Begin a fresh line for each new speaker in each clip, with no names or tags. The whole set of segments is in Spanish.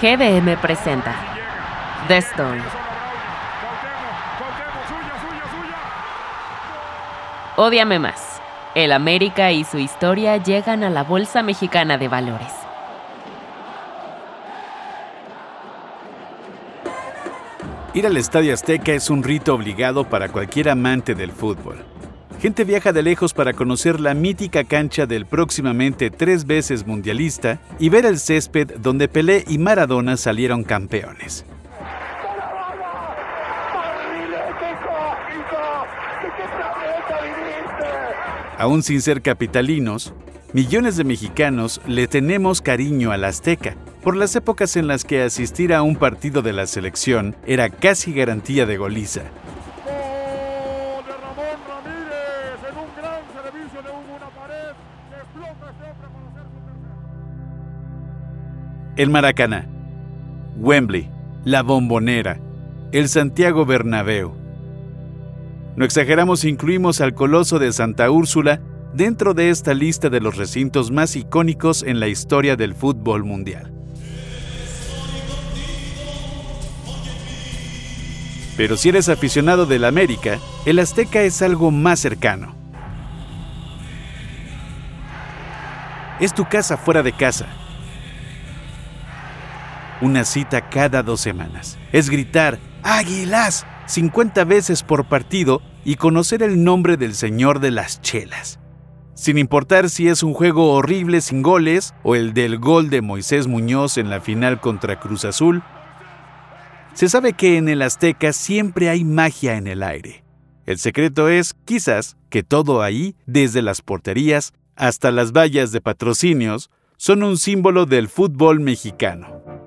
GBM presenta The Story. Ódiame más. El América y su historia llegan a la Bolsa Mexicana de Valores.
Ir al Estadio Azteca es un rito obligado para cualquier amante del fútbol. Gente viaja de lejos para conocer la mítica cancha del próximamente tres veces mundialista y ver el césped donde Pelé y Maradona salieron campeones. Aún sin ser capitalinos, millones de mexicanos le tenemos cariño al Azteca, por las épocas en las que asistir a un partido de la selección era casi garantía de goliza. El Maracaná, Wembley, La Bombonera, el Santiago Bernabéu. No exageramos, incluimos al Coloso de Santa Úrsula dentro de esta lista de los recintos más icónicos en la historia del fútbol mundial. Pero si eres aficionado del América, el Azteca es algo más cercano. Es tu casa fuera de casa. Una cita cada dos semanas. Es gritar ¡Águilas! 50 veces por partido y conocer el nombre del señor de las chelas. Sin importar si es un juego horrible sin goles o el del gol de Moisés Muñoz en la final contra Cruz Azul, se sabe que en el Azteca siempre hay magia en el aire. El secreto es, quizás, que todo ahí, desde las porterías hasta las vallas de patrocinios, son un símbolo del fútbol mexicano.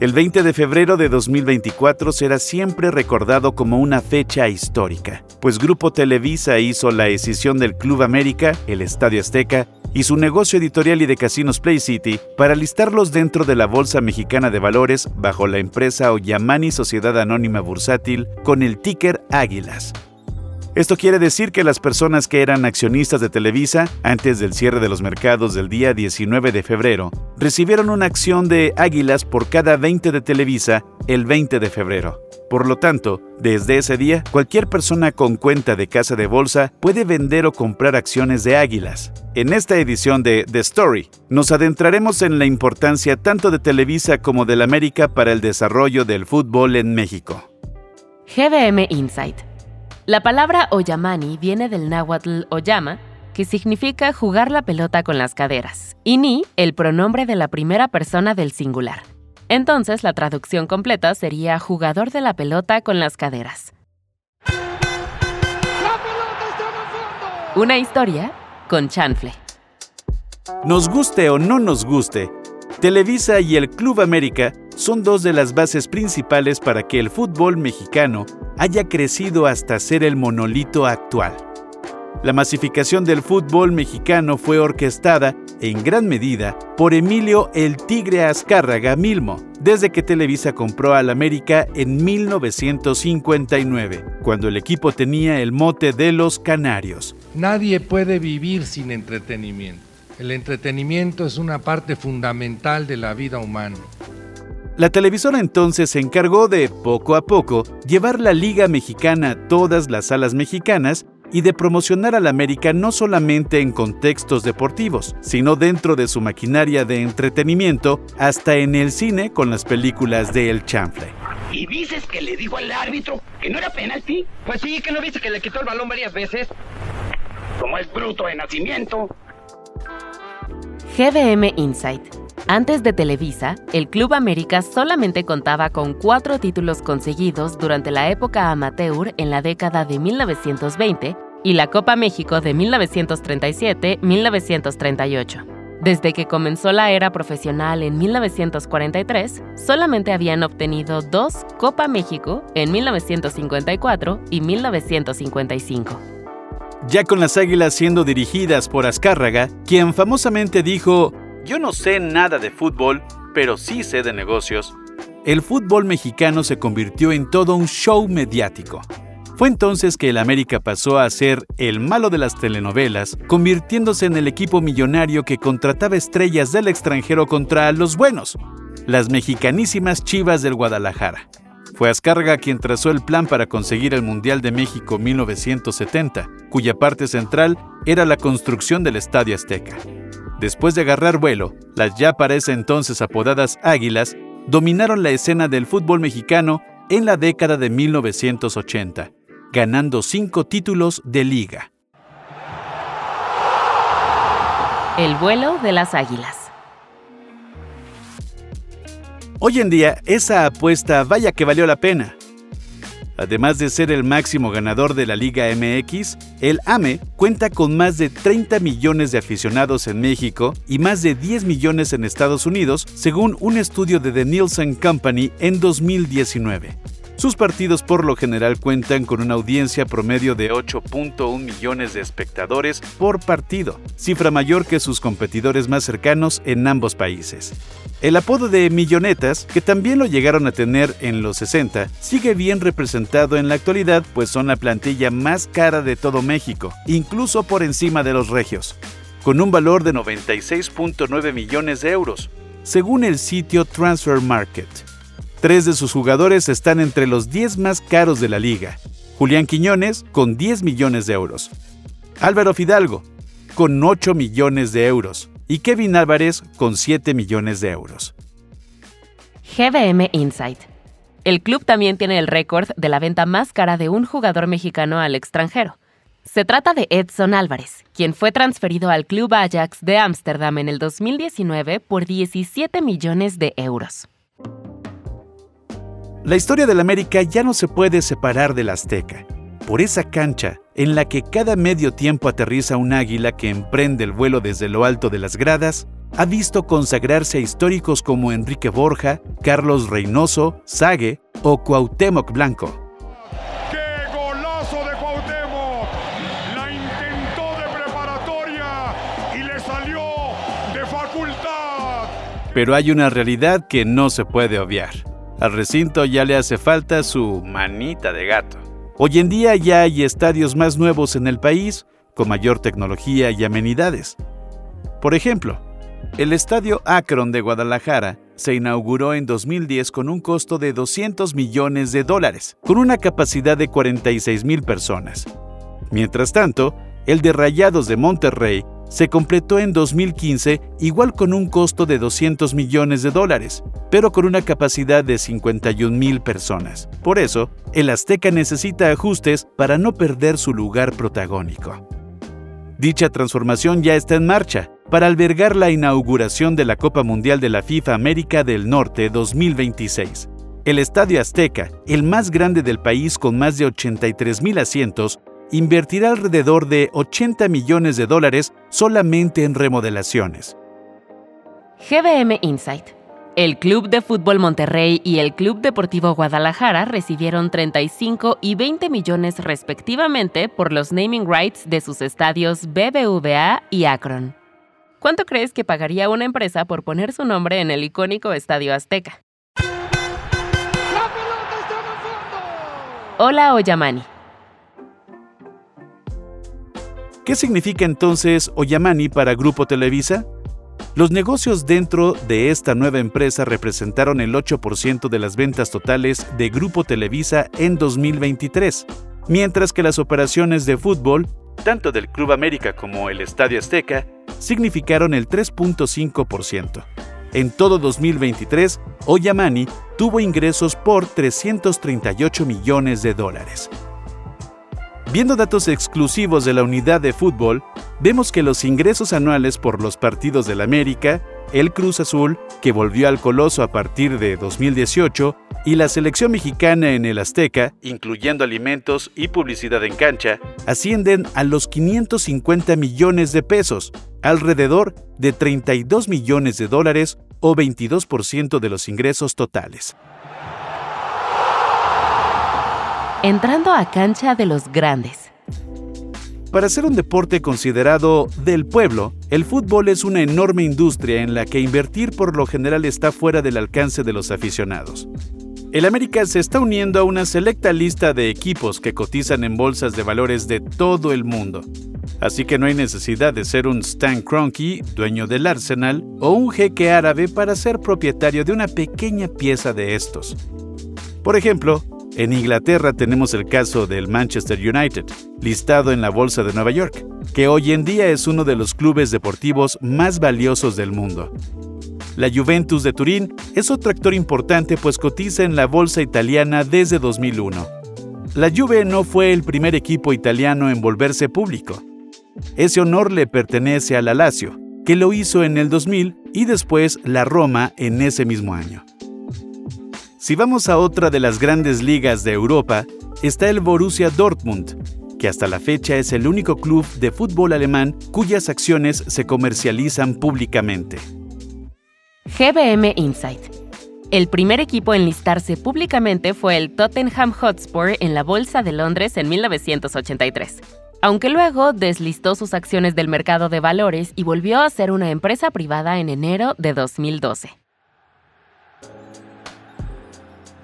El 20 de febrero de 2024 será siempre recordado como una fecha histórica, pues Grupo Televisa hizo la escisión del Club América, el Estadio Azteca, y su negocio editorial y de casinos Play City para listarlos dentro de la Bolsa Mexicana de Valores bajo la empresa Oyamani Sociedad Anónima Bursátil con el ticker Águilas. Esto quiere decir que las personas que eran accionistas de Televisa antes del cierre de los mercados del día 19 de febrero recibieron una acción de Águilas por cada 20 de Televisa el 20 de febrero. Por lo tanto, desde ese día, cualquier persona con cuenta de casa de bolsa puede vender o comprar acciones de Águilas. En esta edición de The Story, nos adentraremos en la importancia tanto de Televisa como del América para el desarrollo del fútbol en México.
GBM Insight. La palabra Oyamani viene del náhuatl Oyama, que significa jugar la pelota con las caderas, y ni, el pronombre de la primera persona del singular. Entonces la traducción completa sería jugador de la pelota con las caderas. Una historia con chanfle.
Nos guste o no nos guste, Televisa y el Club América son dos de las bases principales para que el fútbol mexicano haya crecido hasta ser el monolito actual. La masificación del fútbol mexicano fue orquestada, en gran medida, por Emilio el Tigre Azcárraga Milmo, desde que Televisa compró al América en 1959, cuando el equipo tenía el mote de los Canarios.
Nadie puede vivir sin entretenimiento. El entretenimiento es una parte fundamental de la vida humana.
La televisora entonces se encargó de, poco a poco, llevar la Liga Mexicana a todas las salas mexicanas y de promocionar al América no solamente en contextos deportivos, sino dentro de su maquinaria de entretenimiento, hasta en el cine con las películas de El Chanfle.
¿Y dices que le dijo al árbitro que no era penalti?
Pues sí, que no viste que le quitó el balón varias veces.
Como es bruto de nacimiento.
GBM Insight. Antes de Televisa, el Club América solamente contaba con cuatro títulos conseguidos durante la época amateur en la década de 1920 y la Copa México de 1937-1938. Desde que comenzó la era profesional en 1943, solamente habían obtenido dos Copa México en 1954 y 1955.
Ya con las águilas siendo dirigidas por Azcárraga, quien famosamente dijo, yo no sé nada de fútbol, pero sí sé de negocios, el fútbol mexicano se convirtió en todo un show mediático. Fue entonces que el América pasó a ser el malo de las telenovelas, convirtiéndose en el equipo millonario que contrataba estrellas del extranjero contra los buenos, las mexicanísimas Chivas del Guadalajara. Fue Azcárraga quien trazó el plan para conseguir el Mundial de México 1970, cuya parte central era la construcción del Estadio Azteca. Después de agarrar vuelo, las ya para ese entonces apodadas Águilas dominaron la escena del fútbol mexicano en la década de 1980, ganando cinco títulos de liga.
El vuelo de las águilas.
Hoy en día, esa apuesta vaya que valió la pena. Además de ser el máximo ganador de la Liga MX, el AME cuenta con más de 30 millones de aficionados en México y más de 10 millones en Estados Unidos, según un estudio de The Nielsen Company en 2019. Sus partidos por lo general cuentan con una audiencia promedio de 8.1 millones de espectadores por partido, cifra mayor que sus competidores más cercanos en ambos países. El apodo de Millonetas, que también lo llegaron a tener en los 60, sigue bien representado en la actualidad, pues son la plantilla más cara de todo México, incluso por encima de los regios, con un valor de 96.9 millones de euros, según el sitio Transfer Market. Tres de sus jugadores están entre los 10 más caros de la liga. Julián Quiñones, con 10 millones de euros. Álvaro Fidalgo, con 8 millones de euros. Y Kevin Álvarez, con 7 millones de euros.
GBM Insight. El club también tiene el récord de la venta más cara de un jugador mexicano al extranjero. Se trata de Edson Álvarez, quien fue transferido al Club Ajax de Ámsterdam en el 2019 por 17 millones de euros.
La historia del América ya no se puede separar del Azteca. Por esa cancha, en la que cada medio tiempo aterriza un águila que emprende el vuelo desde lo alto de las gradas, ha visto consagrarse a históricos como Enrique Borja, Carlos Reynoso, Sague o Cuauhtémoc Blanco.
¡Qué golazo de Cuauhtémoc! La intentó de preparatoria y le salió de facultad.
Pero hay una realidad que no se puede obviar. Al recinto ya le hace falta su manita de gato. Hoy en día ya hay estadios más nuevos en el país, con mayor tecnología y amenidades. Por ejemplo, el Estadio Akron de Guadalajara se inauguró en 2010 con un costo de 200 millones de dólares, con una capacidad de 46 mil personas. Mientras tanto, el de Rayados de Monterrey se completó en 2015 igual con un costo de 200 millones de dólares, pero con una capacidad de 51 mil personas. Por eso, el Azteca necesita ajustes para no perder su lugar protagónico. Dicha transformación ya está en marcha para albergar la inauguración de la Copa Mundial de la FIFA América del Norte 2026. El Estadio Azteca, el más grande del país con más de 83 mil asientos, invertirá alrededor de 80 millones de dólares solamente en remodelaciones.
GBM Insight. El Club de Fútbol Monterrey y el Club Deportivo Guadalajara recibieron 35 y 20 millones respectivamente por los naming rights de sus estadios BBVA y Akron. ¿Cuánto crees que pagaría una empresa por poner su nombre en el icónico Estadio Azteca? Hola Oyamani.
¿Qué significa entonces Oyamani para Grupo Televisa? Los negocios dentro de esta nueva empresa representaron el 8% de las ventas totales de Grupo Televisa en 2023, mientras que las operaciones de fútbol, tanto del Club América como el Estadio Azteca, significaron el 3.5%. En todo 2023, Oyamani tuvo ingresos por 338 millones de dólares. Viendo datos exclusivos de la unidad de fútbol, vemos que los ingresos anuales por los partidos del América, el Cruz Azul, que volvió al Coloso a partir de 2018, y la selección mexicana en el Azteca, incluyendo alimentos y publicidad en cancha, ascienden a los 550 millones de pesos, alrededor de 32 millones de dólares o 22% de los ingresos totales.
Entrando a cancha de los grandes.
Para ser un deporte considerado del pueblo, el fútbol es una enorme industria en la que invertir por lo general está fuera del alcance de los aficionados. El América se está uniendo a una selecta lista de equipos que cotizan en bolsas de valores de todo el mundo. Así que no hay necesidad de ser un Stan Kroenke, dueño del Arsenal, o un jeque árabe para ser propietario de una pequeña pieza de estos. Por ejemplo, en Inglaterra tenemos el caso del Manchester United, listado en la Bolsa de Nueva York, que hoy en día es uno de los clubes deportivos más valiosos del mundo. La Juventus de Turín es otro actor importante pues cotiza en la bolsa italiana desde 2001. La Juve no fue el primer equipo italiano en volverse público. Ese honor le pertenece a la Lazio, que lo hizo en el 2000 y después la Roma en ese mismo año. Si vamos a otra de las grandes ligas de Europa, está el Borussia Dortmund, que hasta la fecha es el único club de fútbol alemán cuyas acciones se comercializan públicamente.
GBM Insight. El primer equipo en listarse públicamente fue el Tottenham Hotspur en la Bolsa de Londres en 1983, aunque luego deslistó sus acciones del mercado de valores y volvió a ser una empresa privada en enero de 2012.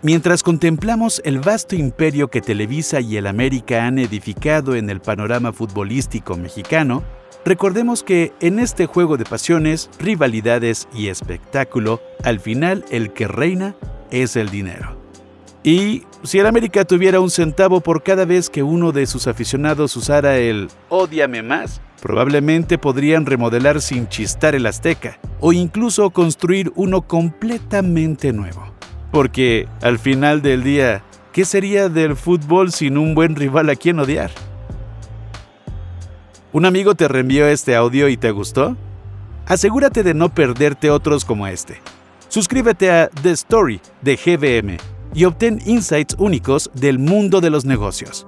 Mientras contemplamos el vasto imperio que Televisa y el América han edificado en el panorama futbolístico mexicano, recordemos que en este juego de pasiones, rivalidades y espectáculo, al final el que reina es el dinero. Y si el América tuviera un centavo por cada vez que uno de sus aficionados usara el Ódiame más, probablemente podrían remodelar sin chistar el Azteca o incluso construir uno completamente nuevo. Porque al final del día, ¿qué sería del fútbol sin un buen rival a quien odiar? ¿Un amigo te reenvió este audio y te gustó? Asegúrate de no perderte otros como este. Suscríbete a The Story de GBM y obtén insights únicos del mundo de los negocios.